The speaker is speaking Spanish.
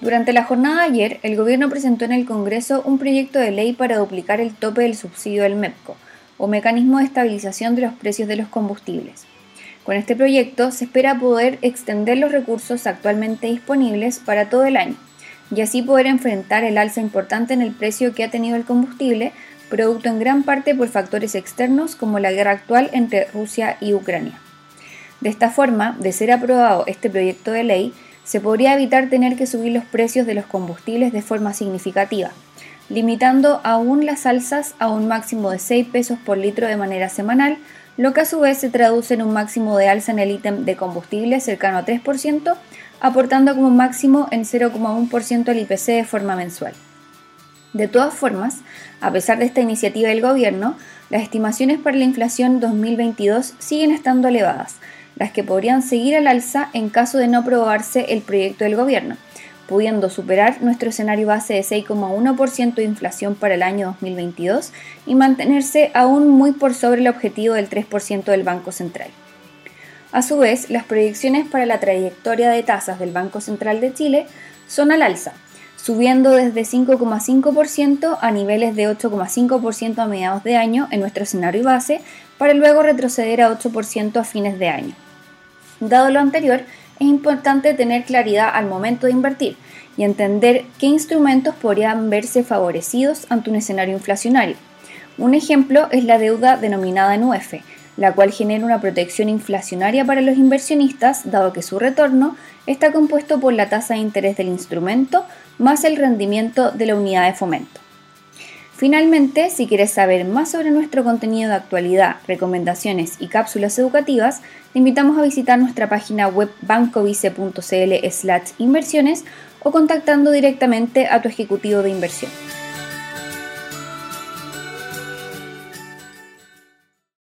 Durante la jornada de ayer, el gobierno presentó en el Congreso un proyecto de ley para duplicar el tope del subsidio del MEPCO, o Mecanismo de Estabilización de los Precios de los Combustibles. Con este proyecto se espera poder extender los recursos actualmente disponibles para todo el año y así poder enfrentar el alza importante en el precio que ha tenido el combustible, producto en gran parte por factores externos como la guerra actual entre Rusia y Ucrania. De esta forma, de ser aprobado este proyecto de ley, se podría evitar tener que subir los precios de los combustibles de forma significativa, limitando aún las alzas a un máximo de 6 pesos por litro de manera semanal, lo que a su vez se traduce en un máximo de alza en el ítem de combustible cercano a 3%, aportando como máximo en 0,1% al IPC de forma mensual. De todas formas, a pesar de esta iniciativa del Gobierno, las estimaciones para la inflación 2022 siguen estando elevadas, las que podrían seguir al alza en caso de no aprobarse el proyecto del Gobierno, pudiendo superar nuestro escenario base de 6,1% de inflación para el año 2022 y mantenerse aún muy por sobre el objetivo del 3% del Banco Central. A su vez, las proyecciones para la trayectoria de tasas del Banco Central de Chile son al alza, subiendo desde 5,5% a niveles de 8,5% a mediados de año en nuestro escenario base, para luego retroceder a 8% a fines de año. Dado lo anterior, es importante tener claridad al momento de invertir y entender qué instrumentos podrían verse favorecidos ante un escenario inflacionario. Un ejemplo es la deuda denominada en la cual genera una protección inflacionaria para los inversionistas, dado que su retorno está compuesto por la tasa de interés del instrumento más el rendimiento de la unidad de fomento. Finalmente, si quieres saber más sobre nuestro contenido de actualidad, recomendaciones y cápsulas educativas, te invitamos a visitar nuestra página web bancovice.cl inversiones o contactando directamente a tu ejecutivo de inversión.